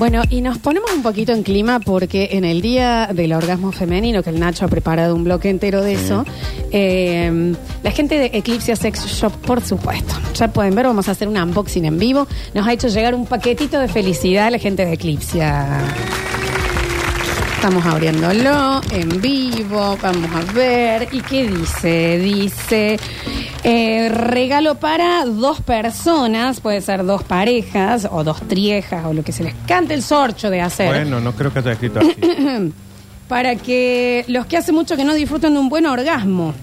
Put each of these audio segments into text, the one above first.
Bueno, y nos ponemos un poquito en clima porque en el día del orgasmo femenino, que el Nacho ha preparado un bloque entero de eso, eh, la gente de Eclipse Sex Shop, por supuesto, ya pueden ver, vamos a hacer un unboxing en vivo, nos ha hecho llegar un paquetito de felicidad a la gente de Eclipse. Estamos abriéndolo en vivo, vamos a ver. ¿Y qué dice? Dice, eh, regalo para dos personas, puede ser dos parejas o dos triejas o lo que se les cante el sorcho de hacer. Bueno, no creo que haya escrito así. para que los que hace mucho que no disfrutan de un buen orgasmo.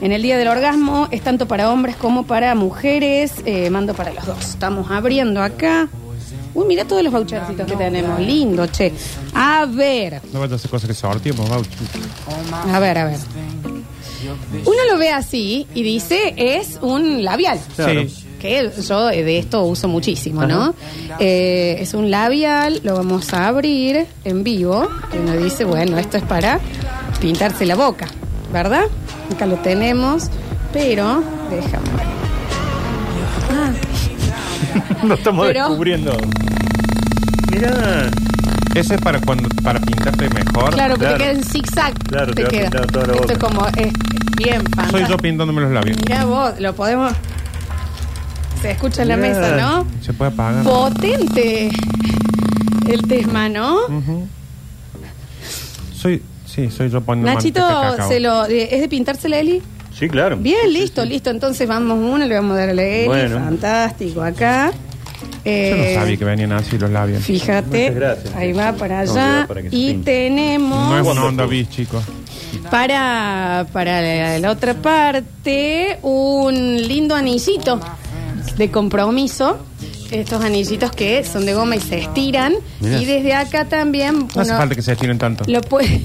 En el día del orgasmo es tanto para hombres como para mujeres. eh, mando para los dos. Estamos abriendo acá. Uy, mira todos los vouchercitos que tenemos. Lindo, che. A ver, No vaya a hacer cosas que sorteemos, a ver, a ver. Uno lo ve así y dice es un labial. Claro. Sí. Que yo de esto uso muchísimo, ¿no? Eh, es un labial, lo vamos a abrir en vivo. Que nos dice, bueno, esto es para pintarse la boca, ¿verdad? Acá lo tenemos, pero déjame. Ah, Lo estamos Pero- descubriendo. Mira, Ese es para cuando para pintarte mejor. claro, porque Claro. te queda en zigzag. Claro, te te va a queda. pintar toda la Esto es como, es bien Soy fantástico. yo pintándome los labios. Mira vos, lo podemos. Se escucha en la Mirá. mesa, ¿no? Se puede apagar. Potente el tesma, ¿no? Ujú. Soy, sí, soy yo poniendo Nachito, manteca de cacao. se lo, de- ¿es de pintarse la Eli? sí, claro. Bien, listo, listo. Entonces vamos uno, le vamos a dar a la Eli. Bueno. Fantástico, acá. Yo Eh, no sabía que venían así los labios. Fíjate, Muchas gracias. ahí va para No, allá. para que se y pinte. tenemos No es una onda bis, chicos. para, para la, la otra parte un lindo anillito de compromiso. Estos anillitos que son de goma y se estiran. Mirá. Y desde acá también No hace uno falta que se estiren tanto. lo puede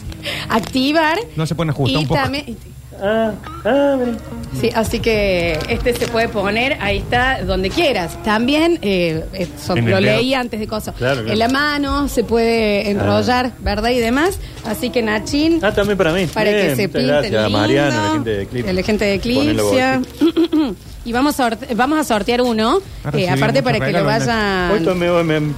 activar. No se pueden ajustar y un poco. también- Ah, ah, mira. Sí, así que este se puede poner, ahí está, donde quieras. También, eh, eh, son- En el lo dedo. leí antes de cosas. Claro, claro. En la mano se puede enrollar, ¿verdad? Y demás. Así que Nachín, Ah, también para mí. para Bien, que se muchas pinte gracias a lindo. Mariana, la gente de Eclipse. La gente de Ponelo Eclipse. y vamos a, sorte- vamos a sortear uno, Ha eh, recibido aparte muchos para que lo regalos, vayan... Hoy tomé me, me,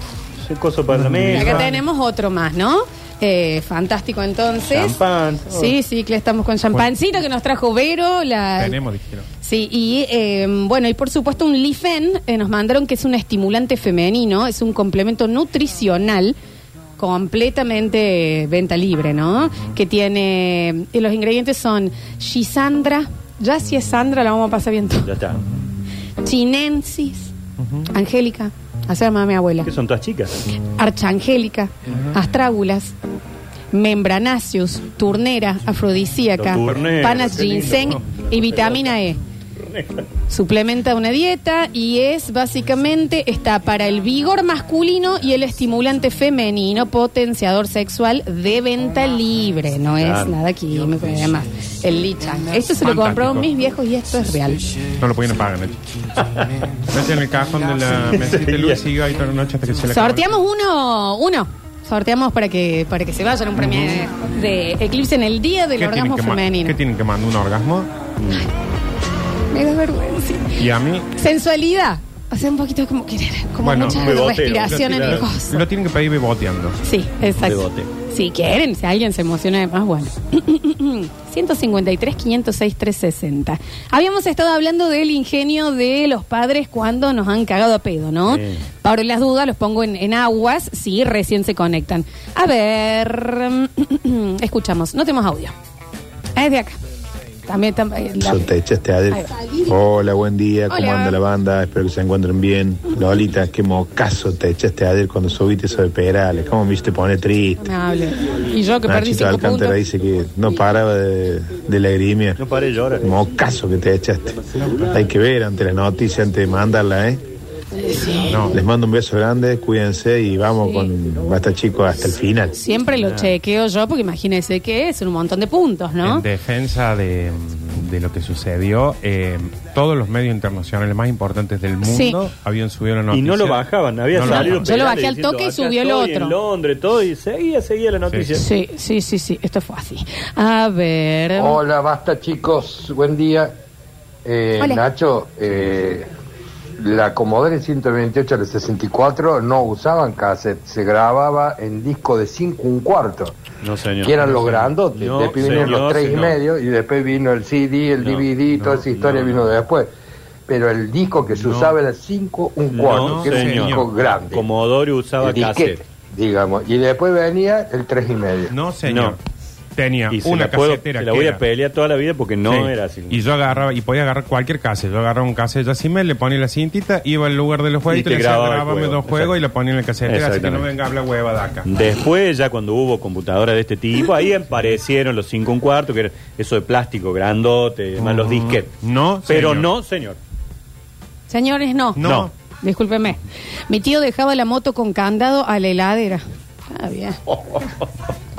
coso para la mesa. Acá tenemos otro más, ¿no? Eh, fantástico entonces. Champán. Sí, sí, que estamos con champancito que nos trajo Vero. La, Tenemos, dijeron. Sí, y eh, bueno, y por supuesto un Lifen eh, nos mandaron que es un estimulante femenino, es un complemento nutricional completamente venta libre, ¿no? Que tiene, y los ingredientes son Shisandra, ya si es Sandra la vamos a pasar bien todo, Ya está. Chinensis, Angélica, se llama mi abuela, ¿Qué son todas chicas? Archangélica, Astrágulas, Membranaceus, Turnera, Afrodisíaca, Lo Panas qué lindo, Ginseng y vitamina E. Suplementa una dieta y es básicamente está para el vigor masculino y el estimulante femenino, potenciador sexual de venta libre. No es Claro. nada químico y demás. El Lichan. Esto se lo Fantástico. compraron mis viejos y esto es real. No lo pueden pagar, Nacho. Mete en el cajón de la mesita de luz y sigue ahí toda la noche hasta que se le acabe. Sorteamos uno, uno. Sorteamos para que para que se vayan un premio de, de Eclipse en el día del ¿Qué tienen orgasmo que ma- femenino. ¿Qué tienen que mandar? ¿Un orgasmo? Me da vergüenza. Y a mí... Sensualidad. O sea, un poquito como querer, como Bueno, mucha beboteo, respiración en el coso. Lo tienen que pedir beboteando. Sí, exacto. Bebote. Si quieren, si alguien se emociona de más, bueno. 153, 506, 360. Habíamos estado hablando del ingenio de los padres cuando nos han cagado a pedo, ¿no? Sí. Para las dudas, los pongo en, en aguas si recién se conectan. A ver, escuchamos, no tenemos audio. Es de acá. También, tam- eh, la- Eso te echaste Ahí ayer. va. Hola, buen día. ¿Cómo Hola. anda la banda? Espero que se encuentren bien. Lolita, qué mocazo te echaste ayer cuando subiste eso de Perales. ¿Cómo me viste poner triste? no me hable. Y yo que perdí Nachito cinco Alcántara puntos. dice que no paraba de, de lagrimia. No paré de llorar. Mocazo que te echaste. Hay que ver ante la noticia, antes de mandarla, ¿eh? No. Les mando un beso grande, cuídense y vamos Sí. con Basta Chico hasta el final. Siempre lo chequeo yo, porque imagínense que es un montón de puntos, ¿no? En defensa de, de lo que sucedió, eh, todos los medios internacionales más importantes del mundo Sí. habían subido la Y noticia. no lo bajaban, había No lo salido. bajaban. Yo lo bajé al diciendo, toque y "Acá subió el otro". En Londres, todo, y seguía, seguía la noticia. Sí, sí, sí, sí, esto fue así. A ver. Hola, basta chicos, buen día. Eh, Hola. Nacho, eh, la Commodore 128 de 64 no usaban cassette, se grababa en disco de 5 un cuarto, No, señor. que eran los grandotes. No, después vinieron señor, los 3 y medio y después vino el CD, el No, DVD, toda esa historia no, vino después. Pero el disco que se No. usaba era 5 un cuarto, No, que era un disco grande. Commodore usaba el disquete, cassette. digamos. Y después venía el 3 y medio. No, señor. Tenía Y se una la, puedo- casetera se la que voy era- a pelear toda la vida porque no Sí. era así. Y yo agarraba, y podía agarrar cualquier cassette. Yo agarraba un cassette Yacimel, le ponía la cintita, iba al lugar de los juegos Y y te le decía, grababa el grabame juego. dos juegos y le ponía en la casetera, así que no Exactamente. venga a hablar hueva de acá. Después, ya cuando hubo computadoras de este tipo, ahí aparecieron los 5 un cuarto, que era eso de plástico grandote, además los disquetes. No, Pero señor. no, señor. Señores, no. No. No. Discúlpeme. Mi tío dejaba la moto con candado a la heladera. Ah, bien.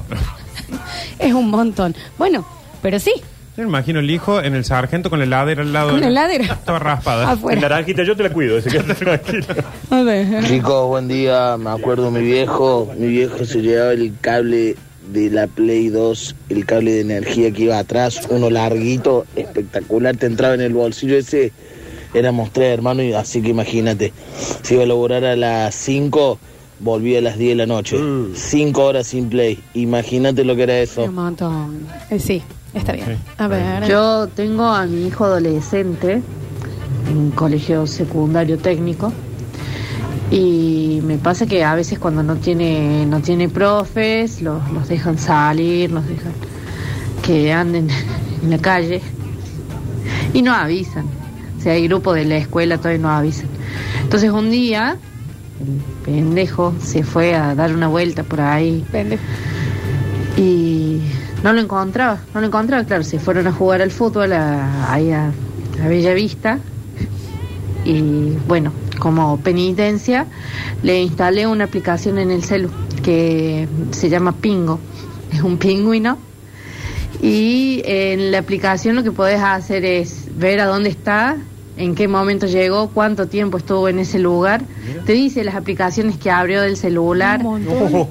es un montón. Bueno, pero sí, Yo me imagino el hijo en el sargento con la heladera al lado. con la de heladera. Estaba raspada. En Afuera. naranjita yo te la cuido, ese ver. Chicos, buen día. Me acuerdo mi viejo. Mi viejo se llevaba el cable de la Play 2, el cable de energía que iba atrás, uno larguito, espectacular. Te entraba en el bolsillo ese. Éramos tres hermanos, y así que imagínate. Se iba a laburar a las 5, volvía a las 10 de la noche. 5 horas sin Play. Imagínate lo que era Un eso. montón. Eh, sí, está bien. A ver. Yo tengo a mi hijo adolescente en un colegio secundario técnico y me pasa que a veces cuando no tiene no tiene profes los, los dejan salir, los dejan que anden en la calle y no avisan. O sea, hay grupos de la escuela todavía no avisan. Entonces un día el pendejo se fue a dar una vuelta por ahí. Pendejo. y no lo encontraba, no lo encontraba, claro, se fueron a jugar al fútbol a, ahí a, a Bella Vista y bueno, como penitencia le instalé una aplicación en el celu que se llama Pingo, es un pingüino. Y en la aplicación lo que podés hacer es ver a dónde está, en qué momento llegó, cuánto tiempo estuvo en ese lugar, te dice las aplicaciones que abrió del celular.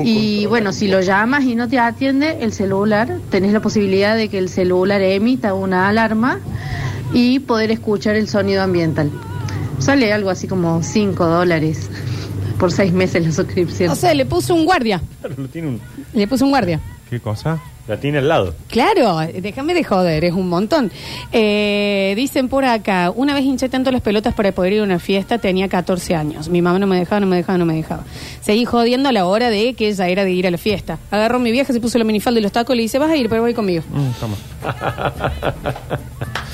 Y bueno, si lo llamas y no te atiende el celular, tenés la posibilidad de que el celular emita una alarma y poder escuchar el sonido ambiental. Sale algo así como 5 dólares por 6 meses la suscripción. O sea, le puso un guardia. Lo tiene un- Le puso un guardia. ¿Qué cosa? La tiene al lado. Claro, déjame de joder, es un montón. Eh, dicen por acá, una vez hinché tanto las pelotas para poder ir a una fiesta, tenía 14 años. Mi mamá no me dejaba, no me dejaba, no me dejaba. Seguí jodiendo a la hora de que ella era de ir a la fiesta. Agarró mi vieja, se puso la minifalda y los tacos y le dice, vas a ir, pero voy conmigo. Mm, toma.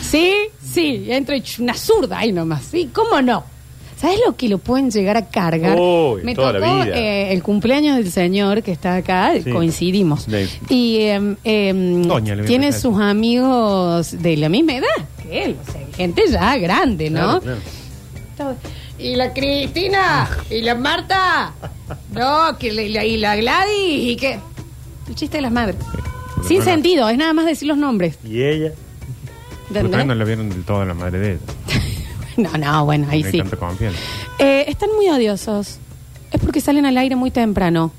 Sí, sí, entro y una zurda ahí nomás. Sí, ¿cómo no? ¿Sabes lo que lo pueden llegar a cargar? Uy, Me toda la tocó vida. eh, el cumpleaños del señor que está acá, Sí. coincidimos. Y Doña, le voy a tiene sus amigos de la misma edad que él, o sea, gente ya grande, ¿no? Claro, claro. Y la Cristina, y la Marta, no, que y la, y la Gladys, y que... El chiste de las madres. Sin sentido, es nada más decir los nombres. Y ella. ¿entendés? Ustedes no la vieron del todo a la madre de ella. No, no, bueno, ahí No hay sí. tanta confianza. Eh, están muy odiosos. Es porque salen al aire muy temprano.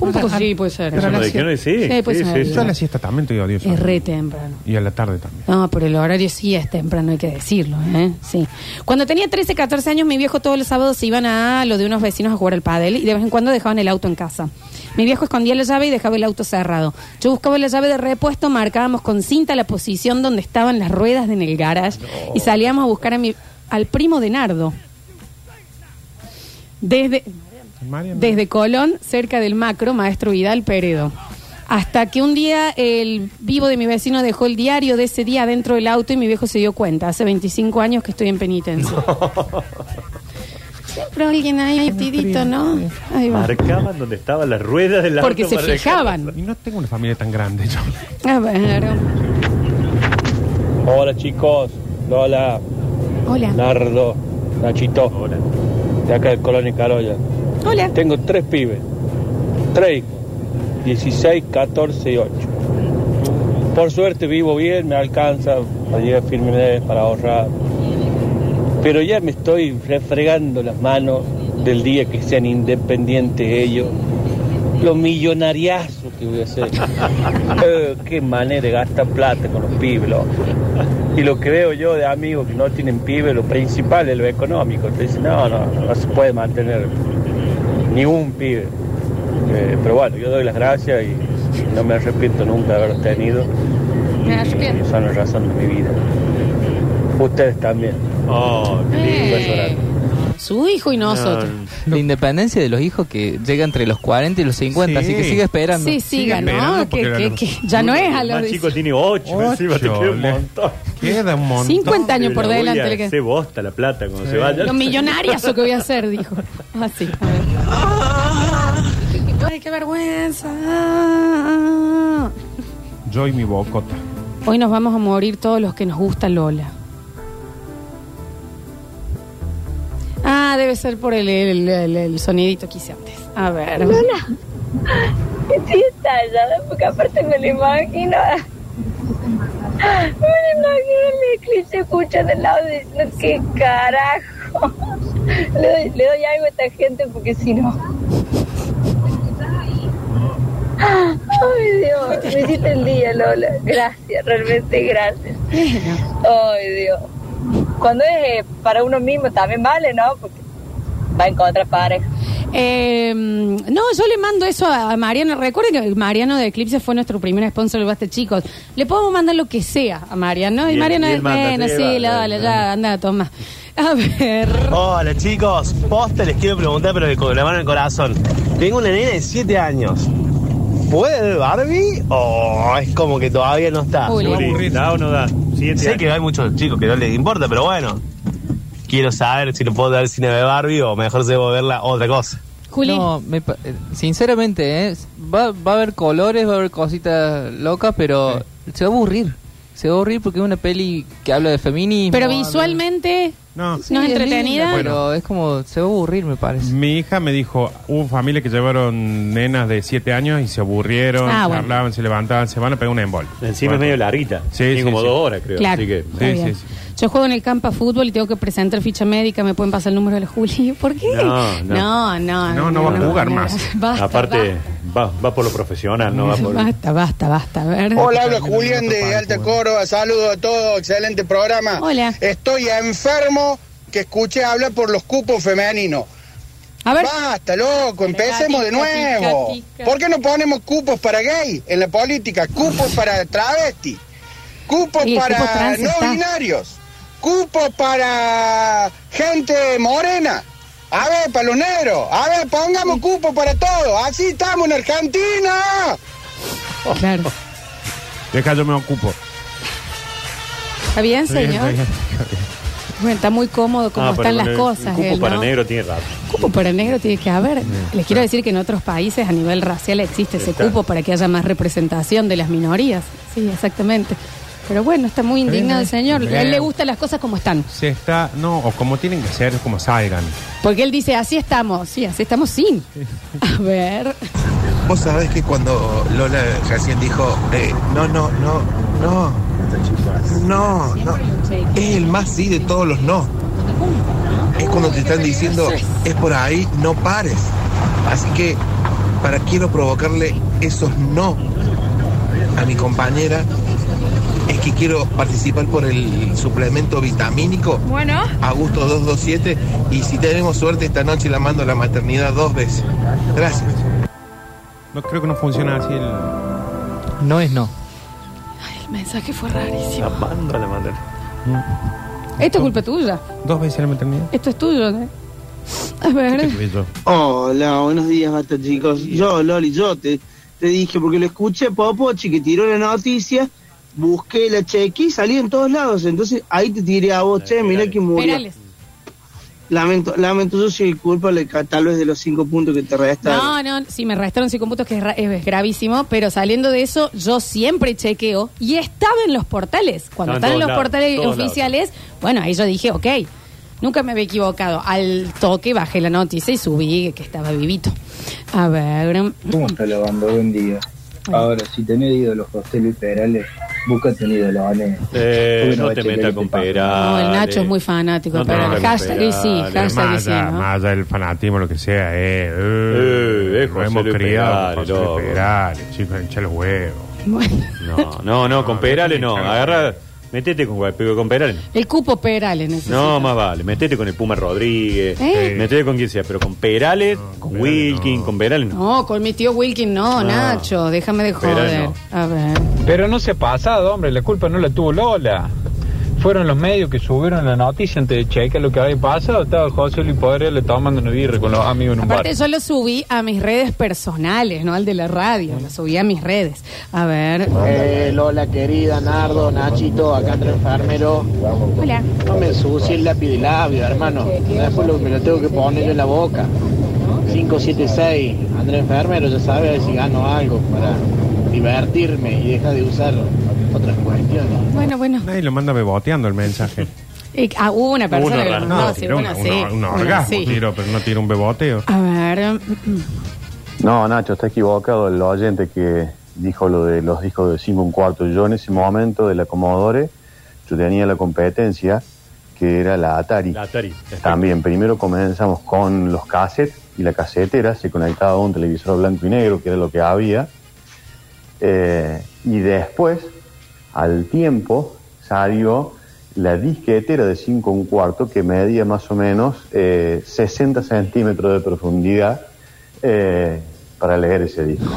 Un poco sí, puede ser. Eso nos dijeron y sí. Sí, puede ser. Yo a la siesta también estoy odioso. Es re temprano. Y a la tarde también. No, pero el horario sí es temprano, hay que decirlo, ¿eh? Sí. Cuando tenía 13, 14 años, mi viejo todos los sábados se iban a lo de unos vecinos a jugar al pádel y de vez en cuando dejaban el auto en casa. Mi viejo escondía la llave y dejaba el auto cerrado. Yo buscaba la llave de repuesto, marcábamos con cinta la posición donde estaban las ruedas en el garage y salíamos a buscar a mi, al primo de Nardo. Desde, desde Colón, cerca del macro, maestro Vidal Peredo. Hasta que un día el vivo de mi vecino dejó el diario de ese día dentro del auto y mi viejo se dio cuenta. Hace 25 años que estoy en penitencia. Siempre alguien ahí metidito, ¿no? Ahí va. Marcaban donde estaban las ruedas del auto Porque se para fijaban. Y no tengo una familia tan grande yo. A ver. Hola chicos, Lola, Hola. Nardo, Nachito, Hola. de acá de Colonia Carolla. Hola. Tengo tres pibes, tres hijos, 16, 14 y 8. Por suerte vivo bien, me alcanza para llegar mes, para ahorrar. Pero ya me estoy refregando las manos del día que sean independientes ellos Lo millonariazo que voy a hacer. Eh, qué manera de gastar plata con los pibes, loco. Y lo que veo yo de amigos que no tienen pibes, lo principal es lo económico. Te dicen, no, no, no se puede mantener ni un pibe. Eh, pero bueno, yo doy las gracias y no me arrepiento nunca de haberlos tenido. Me arrepiento. Y son la razón de mi vida. Ustedes también. Oh, qué lindo. Un beso grande. Su hijo y nosotros. La independencia de los hijos que llega entre los 40 y los 50, Sí. así que sigue esperando. Sí, siga, esperando ¿no? porque Que, que- que ya no es a El los más chico tiene ocho, encima te queda un le- montón. Queda un montón. 50 años por La voy delante. a queda. hacer bosta la plata cuando se vaya. Lo millonariazo que voy a hacer, dijo. Así, a ver. Ay, qué vergüenza. Yo y mi bocota. Hoy nos vamos a morir todos los que nos gusta Lola. Ah, debe ser por el, el- el- el sonidito que hice antes. A ver. Estoy estallada porque aparte me lo imagino. Me lo imagino el eclipse escuchando al lado diciendo qué carajo. Le doy, le doy algo a esta gente porque si no. Ay Dios, me hiciste el día Lola. Gracias, realmente gracias. Ay Dios. Cuando es eh, para uno mismo también vale, ¿no? Porque va a encontrar pareja. Eh, no, yo le mando eso a Mariano. Recuerden que Mariano de Eclipse fue nuestro primer sponsor del Basta Chicos. Le podemos mandar lo que sea a Mariano. Y, Y Mariano es, bueno, sí, dale, ya, anda, toma. A ver. Hola chicos, posta les quiero preguntar, pero con la mano en el corazón. Tengo una nena de 7 años. ¿Puede ver Barbie o es como que todavía no está? Uy, ¿Da o no da? Siete Sé años. que hay muchos chicos que no les importa, pero bueno. Quiero saber si le puedo dar cine de Barbie o mejor se debo verla otra cosa. Juli. No, me sinceramente, ¿eh? va, va a haber colores, va a haber cositas locas, pero se va a aburrir. Se va a aburrir porque es una peli que habla de feminismo. Pero visualmente No. no es entretenida. linda, pero es como, se va a aburrir, me parece. Mi hija me dijo, hubo familias que llevaron nenas de 7 años y se aburrieron, Ah, bueno. charlaban, se levantaban, se van a pegar una embol. Encima es medio larguita. Sí, Tiene sí, como sí. dos horas, creo. Claro. Así que. Está Sí, sí, sí. Yo juego en el campo a fútbol y tengo que presentar ficha médica. ¿Me pueden pasar el número de la Juli? ¿Por qué? No, no. no. No, No, no va a jugar más. Basta, Aparte, va, va por lo profesional, no va por. Basta, basta, basta. A ver. Hola, habla Julián de Alta Córdoba, saludos a todos, excelente programa. Hola. Estoy enfermo que escuché hablar por los cupos femeninos. A ver. Basta, loco, empecemos de nuevo. ¿Por qué no ponemos cupos para gay en la política? Cupos para travesti, cupos para no binarios, cupos para gente morena. A ver, para los negros. A ver, pongamos cupos para todos. Así estamos en Argentina. Claro. Deja, yo me ocupo. ¿Está bien, Está bien, señor? Bueno, está muy cómodo como Ah, pero están las cosas. cupo él, para ¿no? negro tiene rato. Cupo para negro tiene que haber. Les quiero decir que en otros países a nivel racial existe ese Está. cupo para que haya más representación de las minorías. Sí, exactamente. Pero bueno, está muy indignado el bien. señor. A él le gustan las cosas como están. Se está, no, o como tienen que ser, como salgan. Porque él dice, así estamos. Sí, así estamos sin. A ver. Vos sabés que cuando Lola recién dijo, eh, no, no, no, no, no, no, es el más sí de todos los no. Es cuando te están diciendo, es por ahí, no pares. Así que, para quiero provocarle esos no a mi compañera, es que quiero participar por el suplemento vitamínico. Bueno. Augusto 227 y si tenemos suerte esta noche la mando a la maternidad dos veces. Gracias. No creo que no funciona así el. No es no. El mensaje fue rarísimo. La mando a la madre. Esto es culpa tuya. Dos veces la maternidad. Esto es tuyo. ¿eh? A ver. Hola, buenos días, basta chicos. Yo, Loli, yo te, te dije, porque lo escuché Popochi que tiró la noticia, busqué, la chequé y salí en todos lados. Entonces ahí te tiré a vos, che, mira que murió. Perales. Lamento, lamento, yo soy culpable ca- tal vez de los cinco puntos que te restaron. No, no, sí, me restaron cinco puntos, que es, ra- es gravísimo, pero saliendo de eso, yo siempre chequeo y estaba en los portales. Cuando están en los lados, portales lados. oficiales, bueno, ahí yo dije, ok, nunca me había equivocado. Al toque bajé la noticia y subí que estaba vivito. A ver. ¿Cómo está lavando? Buen día. Ahora, si tenés ídolos José Luis Perales, Búscate un idolone. Eh, Porque no te metas que con. Perales. No, el Nacho es muy fanático No de te Perales. metas con Hashtag y sí, Perales. hashtag y más, sí, allá, ¿no? más allá del fanatismo, lo que sea, eh. Eh, es lo hemos Luis criado Perales, José Perales, chicos, hincha los huevos. Bueno, No, no, no, con Perales no. Agarra, metete con, con Perales. el cupo Perales necesita. No, más vale. Metete con el Puma Rodríguez. ¿Eh? Metete con quien sea, pero con Perales, con Wilkin, con Perales no. No, con mi tío Wilkin no, No. Nacho, déjame de Perales joder. no. A ver. Pero no se ha pasado, hombre, la culpa no la tuvo Lola. Fueron los medios que subieron la noticia antes de checar lo que había pasado. Estaba José Luis Podrell tomando una birra con los amigos en un bar. Aparte yo lo subí a mis redes personales, no al de la radio, lo subí a mis redes. A ver. Eh, Lola querida, Nardo, Nachito, acá entre enfermero. Hola. No me ensucie el lápiz de labio, hermano. Después lo, me lo tengo que poner en la boca. 576, Andrés Enfermero, ya sabe, a ver si gano algo para divertirme y deja de usar otras cuestiones. Bueno, bueno. Nadie lo manda beboteando el mensaje. Eh, ah, hubo una persona que lo mandó, no, sí, tiró bueno, una- sí. una- un orgasmo, sí. tiro, pero no tira un beboteo. A ver. mm, No, Nacho, está equivocado el oyente que dijo lo de los discos de 5 un cuarto. Yo en ese momento de la Commodore, yo tenía la competencia que era la Atari. La Atari. También, primero comenzamos con los cassettes y la casetera se conectaba a un televisor blanco y negro, que era lo que había. Eh, y después, al tiempo, salió la disquetera de 5 un cuarto que medía más o menos eh, 60 centímetros de profundidad eh, para leer ese disco.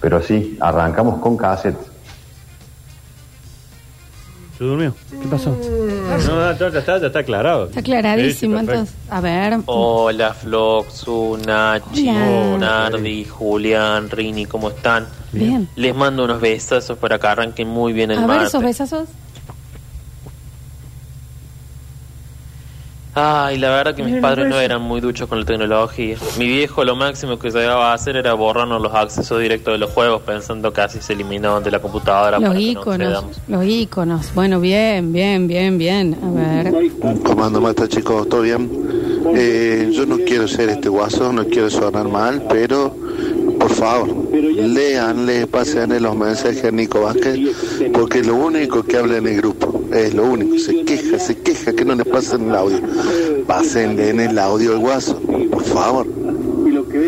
Pero sí, arrancamos con cassette. ¿Se durmió? ¿Qué pasó? No, no, ya está, ya está aclarado. Está aclaradísimo, Sí, sí, perfecto. entonces. A ver. Hola Floxu, Nachi, Hola. Nardi, Julián, Rini, ¿cómo están? Bien. Les mando unos besazos para que arranquen muy bien el A ver esos besazos. Ay, la verdad que mis padres no eran muy duchos con la tecnología. Mi viejo lo máximo que llegaba a hacer era borrarnos los accesos directos de los juegos pensando que así se eliminaban de la computadora Los no accedamos. Los íconos. Bueno, bien, bien, bien, bien. A ver. Comando Mata, chicos, ¿todo bien? Eh, yo no quiero ser este guaso, no quiero sonar mal, pero por favor, leanle, pásenle los mensajes a Nico Vázquez, porque lo único que habla en el grupo es lo único. Se queja, se queja que no le pasen el audio. Pásenle en el audio al guaso, por favor.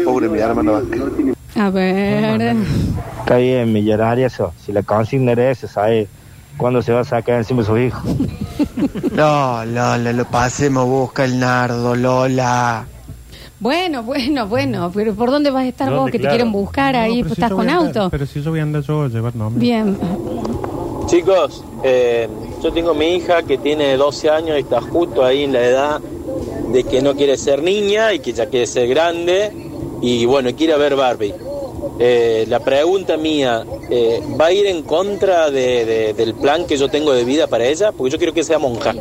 Pobre mi hermano Vázquez. A ver. Está bien, millonaria eso. Si la consigna era esa, ¿sabes cuándo se va a sacar encima de sus hijos? No, Lola, lo pasemos, busca el nardo, Lola. Bueno, bueno, bueno. Pero ¿por dónde vas a estar vos que te quieren buscar No, ahí? pues si estás con a andar- auto. Pero si yo voy a andar yo a llevar nombre. Bien. Chicos, eh, yo tengo mi hija que tiene 12 años y está justo ahí en la edad de que no quiere ser niña y que ya quiere ser grande y bueno, quiere ver Barbie. Eh, la pregunta mía, eh, ¿va a ir en contra de- de- del plan que yo tengo de vida para ella? Porque yo quiero que sea monja.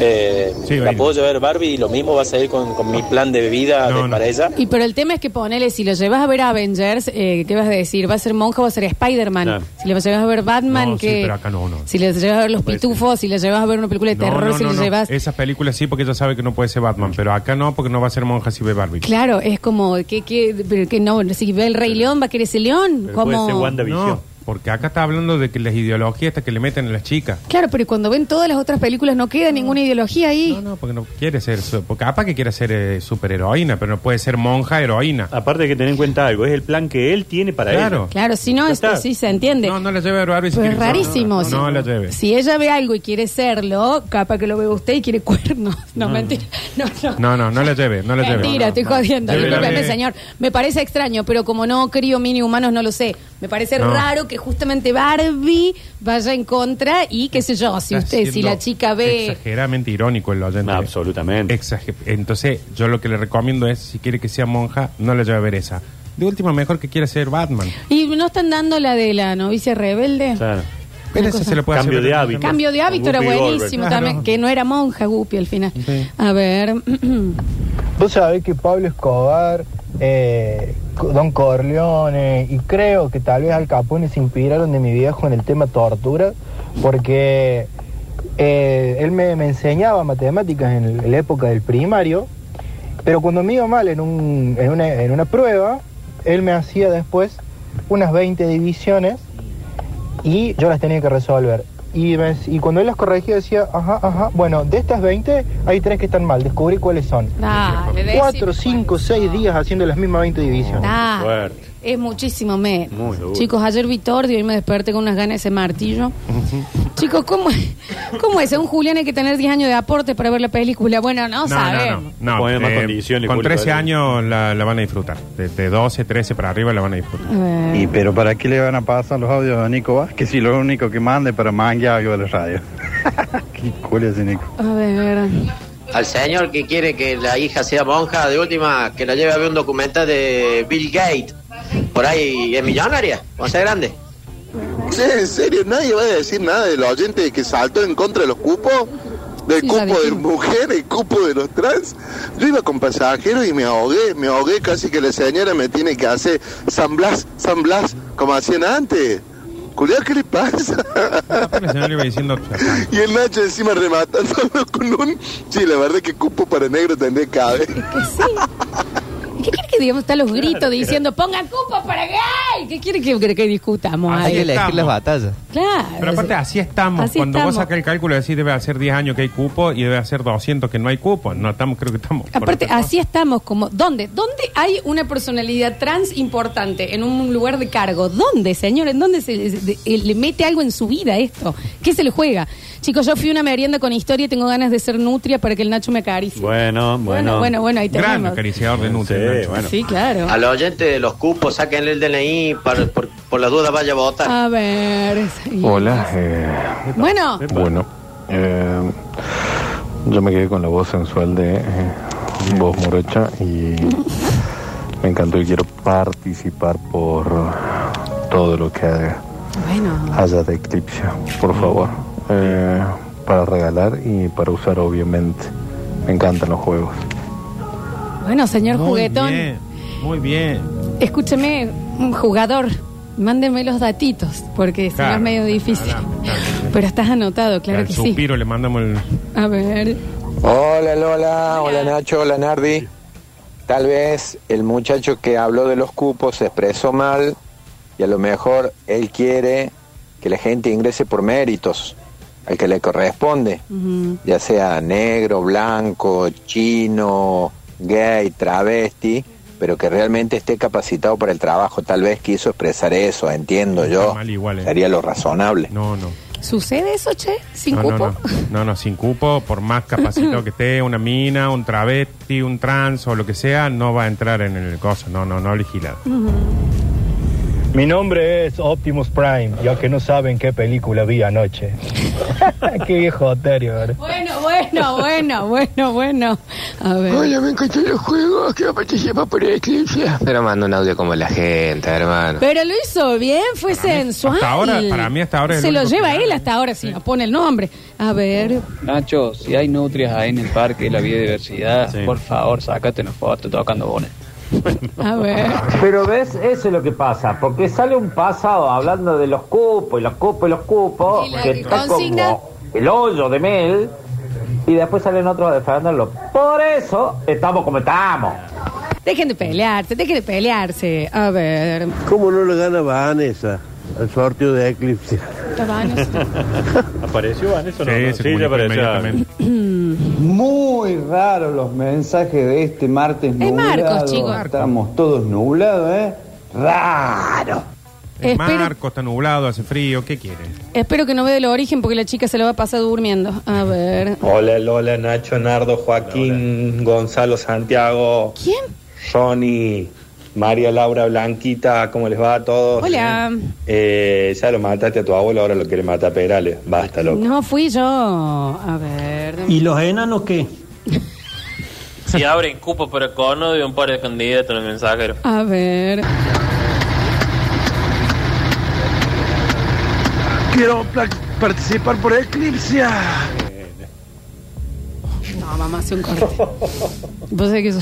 Eh, Sí, la puedo llevar Barbie y lo mismo va a salir con, con mi plan de vida de- para ella. Y pero el tema es que ponele, si lo llevas a ver Avengers, eh, ¿qué vas a decir? ¿Va a ser monja o va a ser Spider-Man? Claro. Si lo llevas a ver Batman, No, sí, que pero acá no, no. si lo llevas a ver Los Pitufos, si lo llevas a ver una película de No, terror, no, si no, lo no. llevas... Esas películas sí, porque ella sabe que no puede ser Batman, pero acá no, porque no va a ser monja si ve Barbie. Claro, es como que, que, pero que no, si ve el Rey León, va a querer ese león. como... No, porque acá está hablando de que las ideologías estas que le meten a las chicas. Claro, pero cuando ven todas las otras películas no queda ninguna ideología ahí. No, no, porque no quiere ser, su- porque capaz que quiere ser eh, superheroína, pero no puede ser monja heroína. Aparte hay que tener en cuenta algo, es el plan que él tiene para Claro. él. Claro, si no, esto sí se entiende. No, no la lleve a Barbie. si Pero quiere es rarísimo. No, no la lleve. Si ella ve algo y quiere serlo, capaz que lo ve usted y quiere cuernos. No, mentira. No, no. No, no, no la lleve, no la lleve. Mentira, estoy jodiendo. Llévela Discúlpeme, de- señor. Me parece extraño, pero como no crío mini humanos, no lo sé. Me parece No. raro que justamente Barbie vaya en contra y qué sé yo, si Está usted, si siendo la chica ve... Exageradamente irónico el oyente. Absolutamente. Entonces, yo lo que le recomiendo es, si quiere que sea monja, no la lleve a ver esa. De última, mejor que quiera ser Batman. ¿Y no están dando la de la novicia rebelde? Claro. Pero esa se le puede Cambio hacer de hábito. Cambio de hábito era Goldberg. buenísimo Claro. también, que no era monja Guppy al final. A ver, Vos sabés que Pablo Escobar, eh, Don Corleone y creo que tal vez Al Capone se inspiraron de mi viejo en el tema tortura, porque eh, él me, enseñaba matemáticas en, el- la época del primario, pero cuando me iba mal en, un- en una prueba, él me hacía después unas 20 divisiones y yo las tenía que resolver. Y, me- y cuando él las corregía decía, ajá, ajá, bueno, de estas 20 hay tres que están mal, descubrí cuáles son. Dale, decime Cuatro, cinco, seis días haciendo las mismas 20 divisiones. Dale. Es muchísimo menos. Muy duro. Chicos, ayer vi Tordi y hoy me desperté con unas ganas de ese martillo. Chicos, ¿cómo, ¿cómo es? Un Julián hay que tener 10 años de aporte para ver la película. Bueno, no, No, sabemos. no, no. Pone más eh, condiciones, con Julio, 13 ¿vale? años la, la van a disfrutar. De, de 12, 13 para arriba la van a disfrutar. Y pero ¿para qué le van a pasar los audios a Nico Vázquez si lo único que mande para manguear algo de la radio? qué culo ese Nico. A ver. Al señor que quiere que la hija sea monja, de última, que la lleve a ver un documental de Bill Gates. Por ahí es millonaria, o sea grande. Sí, en serio, nadie va a decir nada del oyente que saltó en contra de los cupos, del Sí, cupo de dijimos. mujer, el cupo de los trans. Yo iba con pasajeros y me ahogué, me ahogué casi que la señora me tiene que hacer San Blas, San Blas, como hacían antes. Julián, ¿qué le pasa? La señora iba diciendo, y el Nacho encima rematándolo con un... Sí, la verdad que cupo para negro tendría que haber. ¿Qué quiere que digamos? Están los gritos diciendo, pongan cupo para gay. ¿Qué quiere que, que, que discutamos ahí? Hay que elegir las batallas. Claro. Pero aparte, así estamos. Así Cuando estamos. vos sacas el cálculo, decís debe hacer 10 años que hay cupo y debe hacer 200 que no hay cupo. No, estamos, creo que estamos. Aparte, así estamos como... ¿Dónde? ¿Dónde hay una personalidad trans importante en un lugar de cargo? ¿Dónde, señor? ¿En dónde se, se- eh, le mete algo en su vida esto? ¿Qué se le juega? Chicos, yo fui a una merienda con historia y tengo ganas de ser nutria para que el Nacho me acaricie. Bueno, bueno. Bueno, bueno, bueno, ahí Gran acariciador de Nutria. Sí, bueno. Sí, claro. Al oyente de los cupos, sáquenle el DNI, para, por, por la duda vaya a votar. A ver. Hola, eh, Bueno, bueno, eh, yo me quedé con la voz sensual de eh, voz morocha y me encantó y quiero participar por todo lo que haga, bueno. haya de eclipse, por favor, eh, para regalar y para usar obviamente. Me encantan los juegos. Bueno, señor Muy juguetón. bien, muy bien. Escúcheme, un jugador. Mándeme los datitos, porque si no Claro, es medio difícil. claro, claro. Pero estás anotado, claro Al que sí. suspiro le mandamos el. A ver. Hola Lola, hola Nacho, hola Nardi. Tal vez el muchacho que habló de los cupos se expresó mal y a lo mejor él quiere que la gente ingrese por méritos, al que le corresponde, ya sea negro, blanco, chino, gay, travesti, pero que realmente esté capacitado para el trabajo. Tal vez quiso expresar eso, entiendo yo. mal igual, eh. Sería lo razonable. No, no. ¿Sucede eso, che? ¿Sin no, cupo? No, no. no, no, sin cupo, por más capacitado que esté, una mina, un travesti, un trans o lo que sea, no va a entrar en el coso. No, no, no legislado. Mi nombre es Optimus Prime, ya que no saben qué película vi anoche. qué viejo otario, ¿verdad? Bueno, bueno, bueno, bueno, bueno. A ver. Hola, me encantan los juegos. Quiero participar por Eclipse. Pero manda un audio como la gente, hermano. Pero lo hizo bien, fue sensual. hasta ahora- para mí hasta ahora es Se el lo único lleva él hasta ahora, si no pone el nombre. A ver. Nacho, si hay nutrias ahí en el parque de la biodiversidad, por favor, sácate una foto tocando bones. A ver. Pero ves, eso es lo que pasa, porque sale un pasado hablando de los cupos y los cupos y los cupos, que está consigna- como el hoyo de Mel, y después salen otros a defenderlo. Por eso estamos como estamos. Dejen de pelearse, dejen de pelearse. A ver. ¿Cómo no le gana Vanessa al sorteo de Eclipse? ¿Apareció Vanessa o no? Sí, se sí, ya comunicó apareció. inmediatamente. Muy raro los mensajes de este martes Es nublado. Marcos, chicos. Estamos todos nublados, ¿eh? Raro. Es Espero- Marco, está nublado, hace frío, ¿qué quiere? Espero que no vea el origen porque la chica se lo va a pasar durmiendo. A ver. Hola Lola, Nacho, Nardo, Joaquín, Gonzalo, Santiago. ¿Quién? Ronnie, María Laura, Blanquita, ¿cómo les va a todos? Hola. Eh, ya lo mataste a tu abuelo, ahora lo quiere matar a Perales. Basta, loco. No fui yo. A ver. ¿Y los enanos qué? Si abren cupo para cono de un par de candidatos en el mensajero. A ver. Quiero participar por Eclipse. No, mamá, hace un corte. Vos sabés que yo.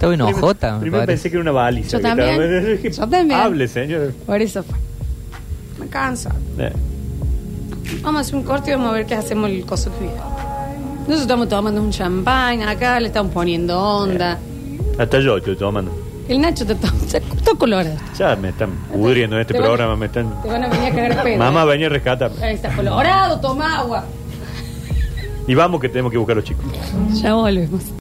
Estaba me Primero parece. pensé que era una baliza. Yo que también. estaba- Yo también. Hable, señor. Por eso fue. Me cansa. Eh. Vamos a hacer un corte y vamos a ver qué hacemos el coso que viene. Nosotros estamos tomando un champán acá, le estamos poniendo onda. Hasta yo estoy tomando. El Nacho está todo, está todo colorado. Ya me están pudriendo en este Te van programa, me están... Te van a venir a cagar pedo. Mamá, venía a rescatar. Ahí está colorado, toma agua. Y vamos que tenemos que buscar a los chicos. Ya volvemos.